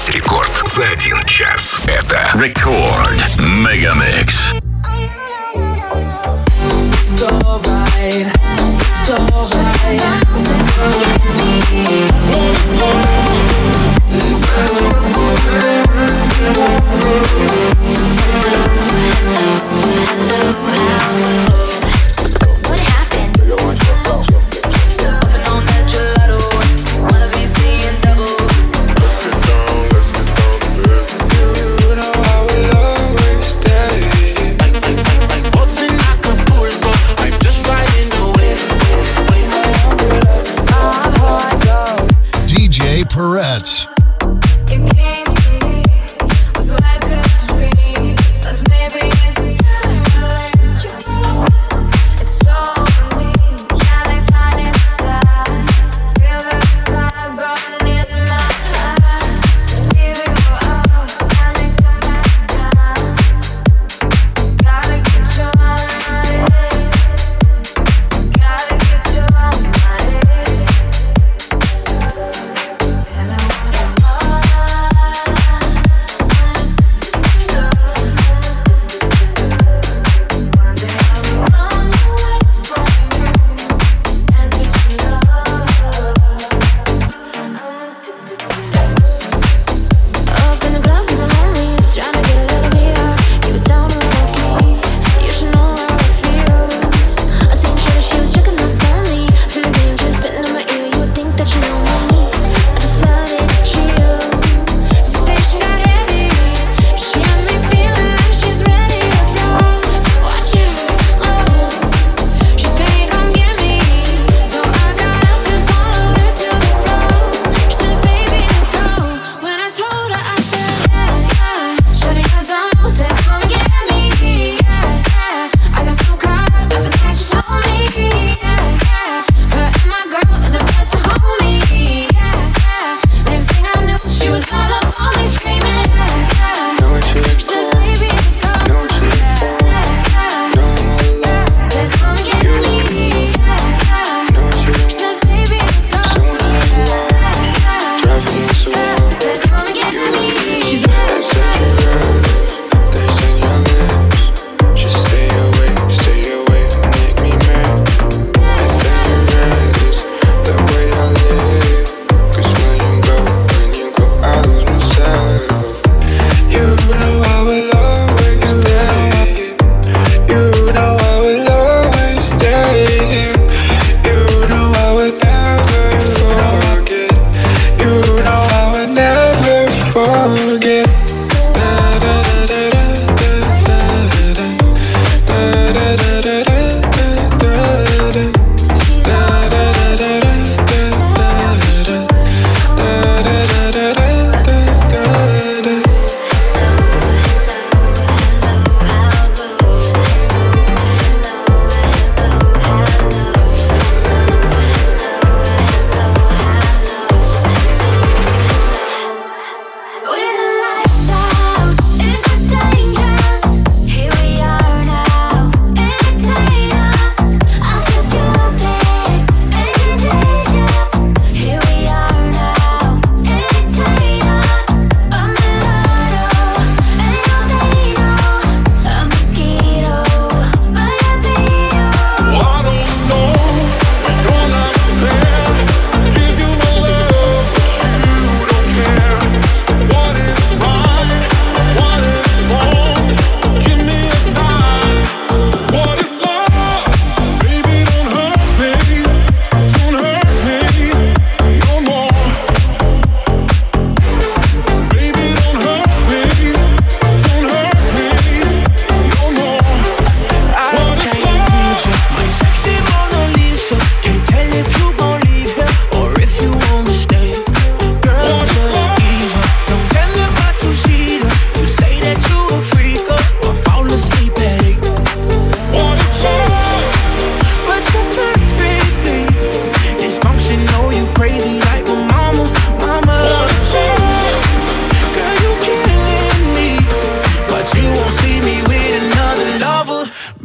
весь рекорд за один час. Это рекорд Мегамикс. It's alright, it's alright.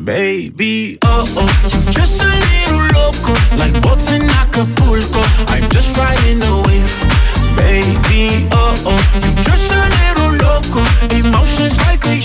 baby. Oh, oh, just a little loco, like boats in Acapulco. I'm just riding the wave, baby. Oh, oh, just a little loco, emotions like a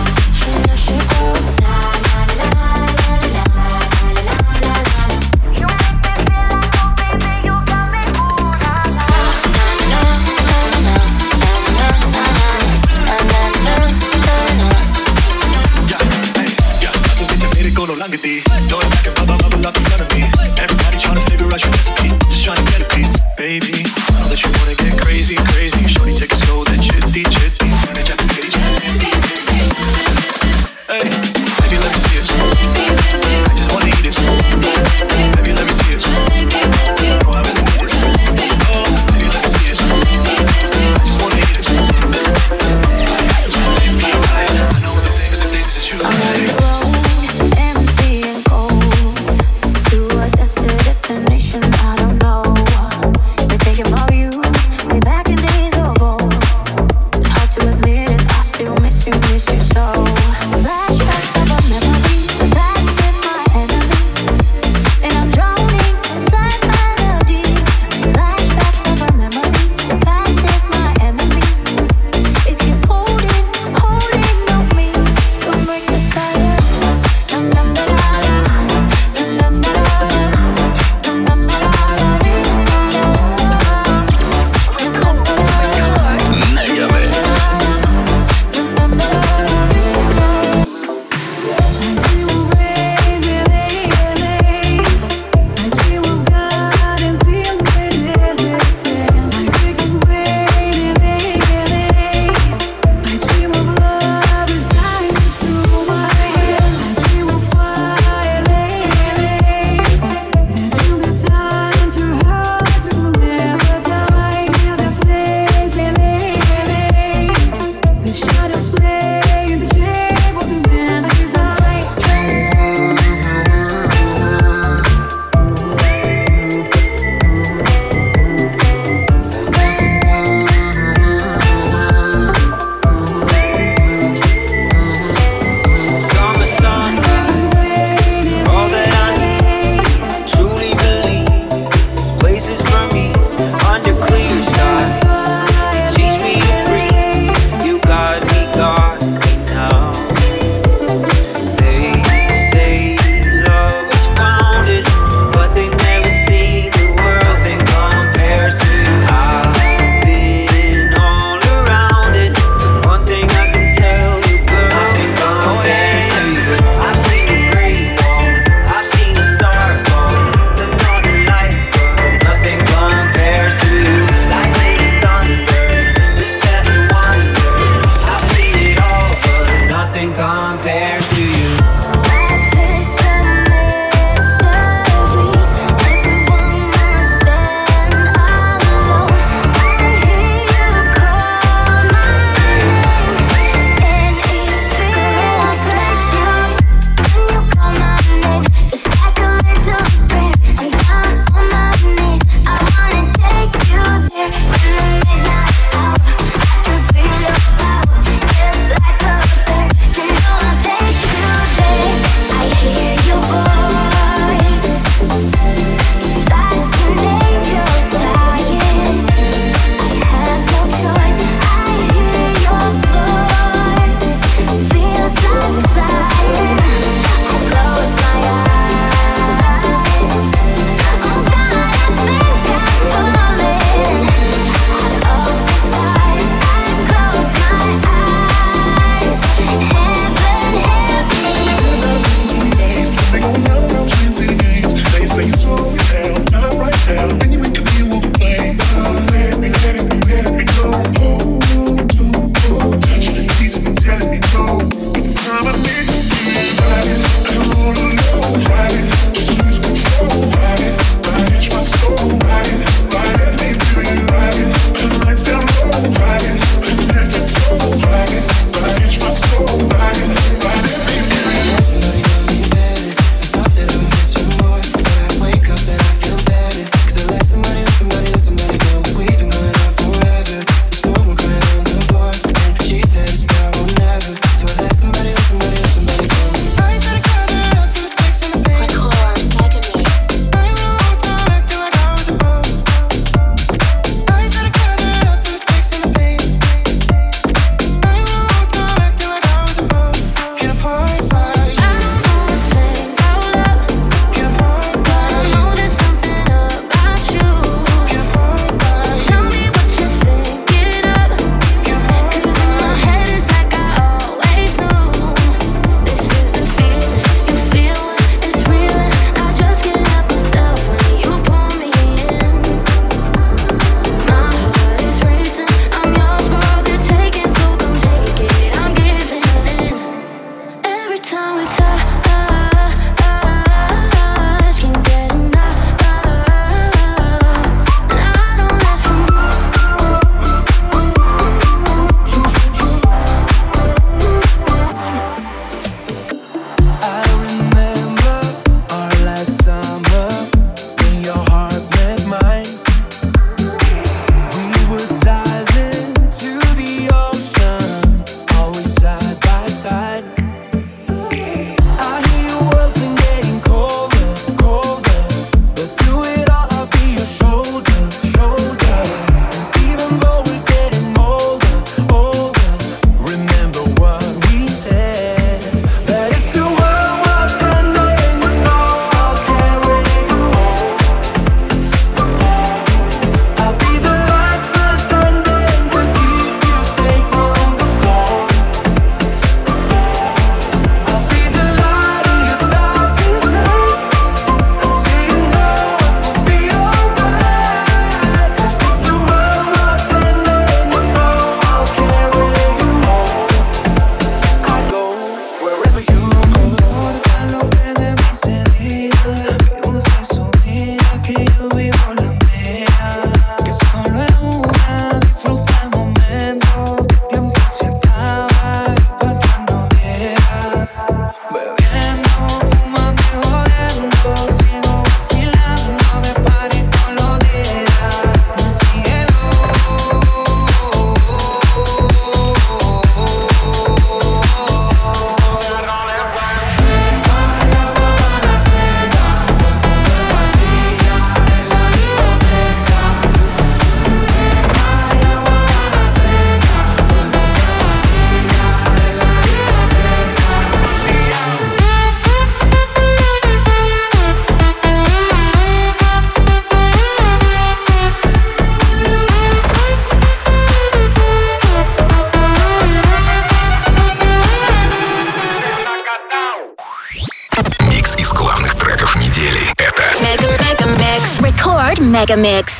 Mega Mix.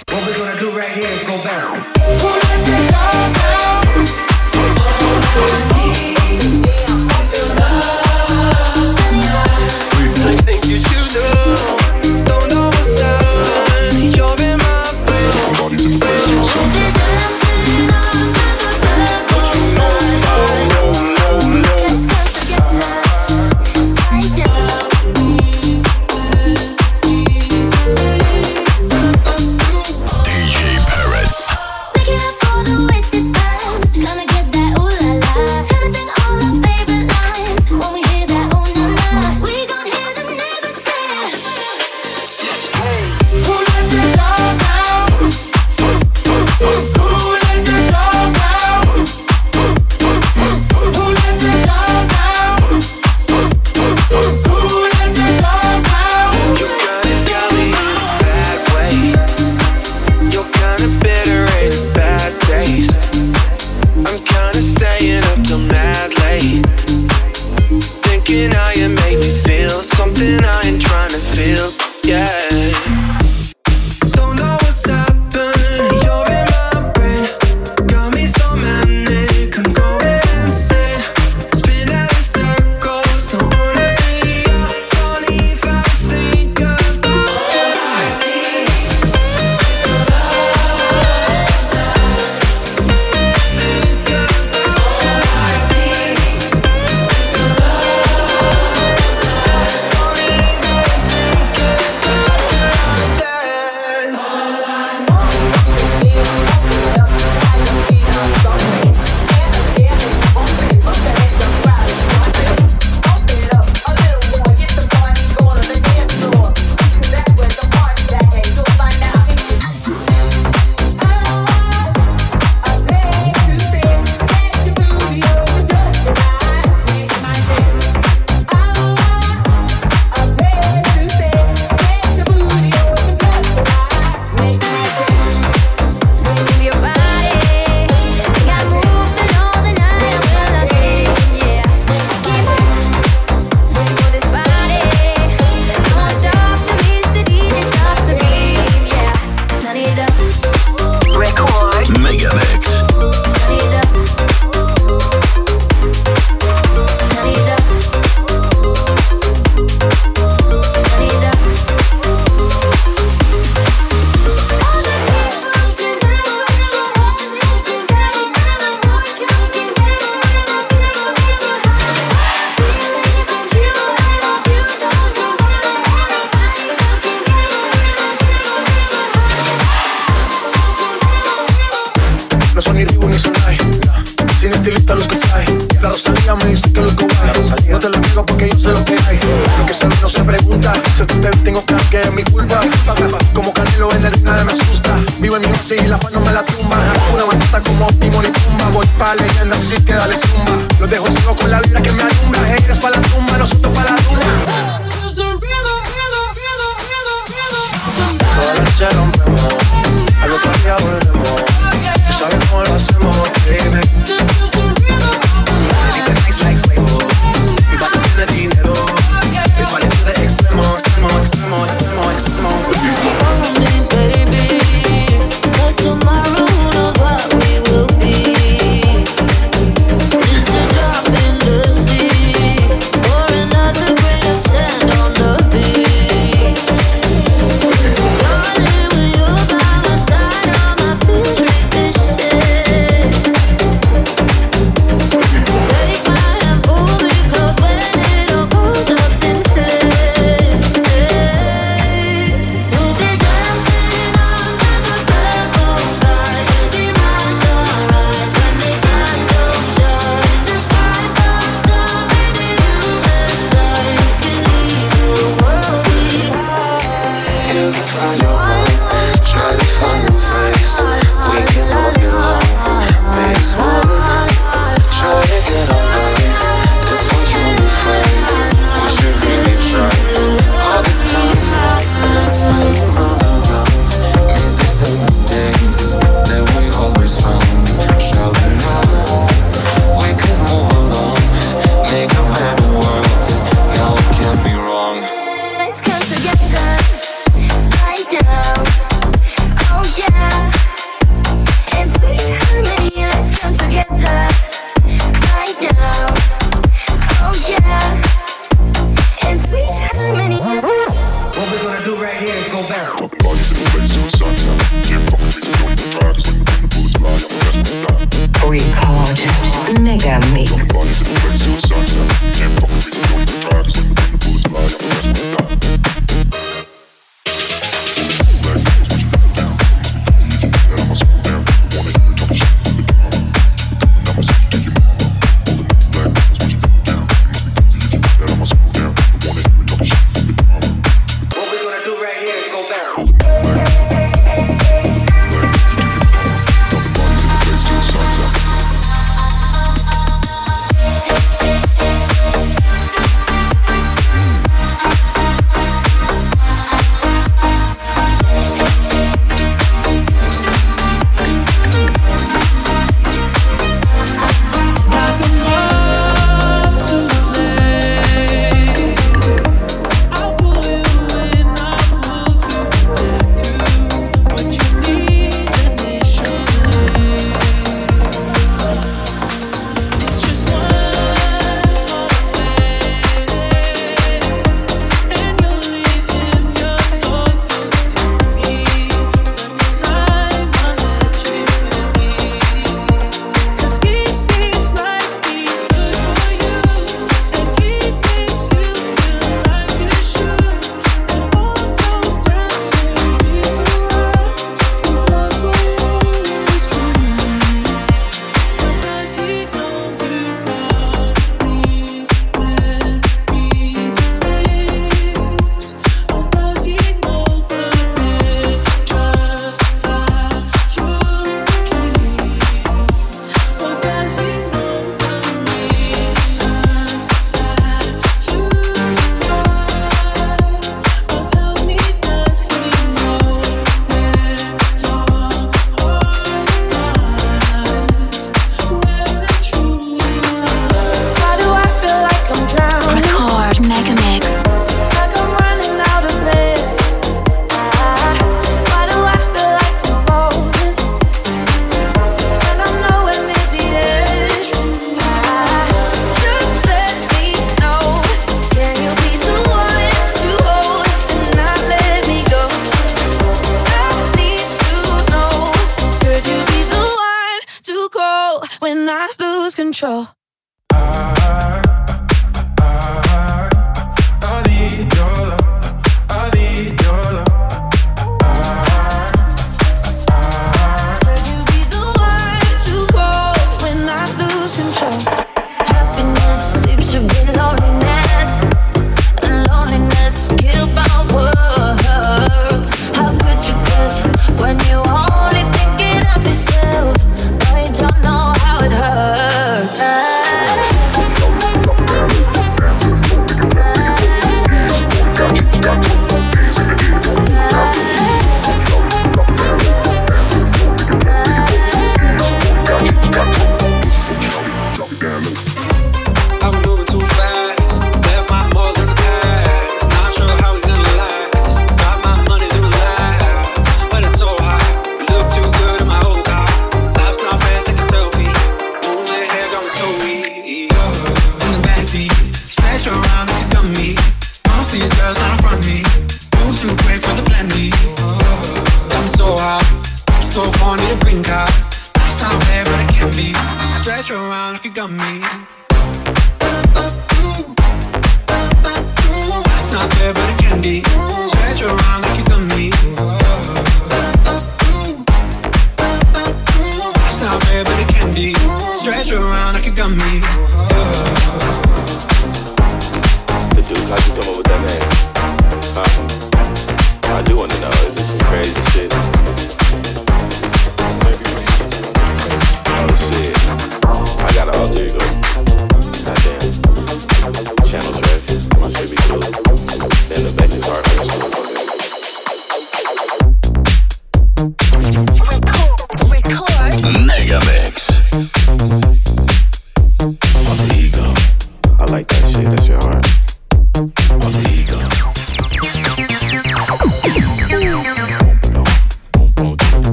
Pa' leyenda, así que dale zumba. Los dejo solo con la vibra que me alumbra. Heiras pa' la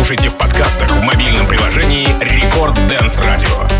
слушайте в подкастах в мобильном приложении Record Dance Radio.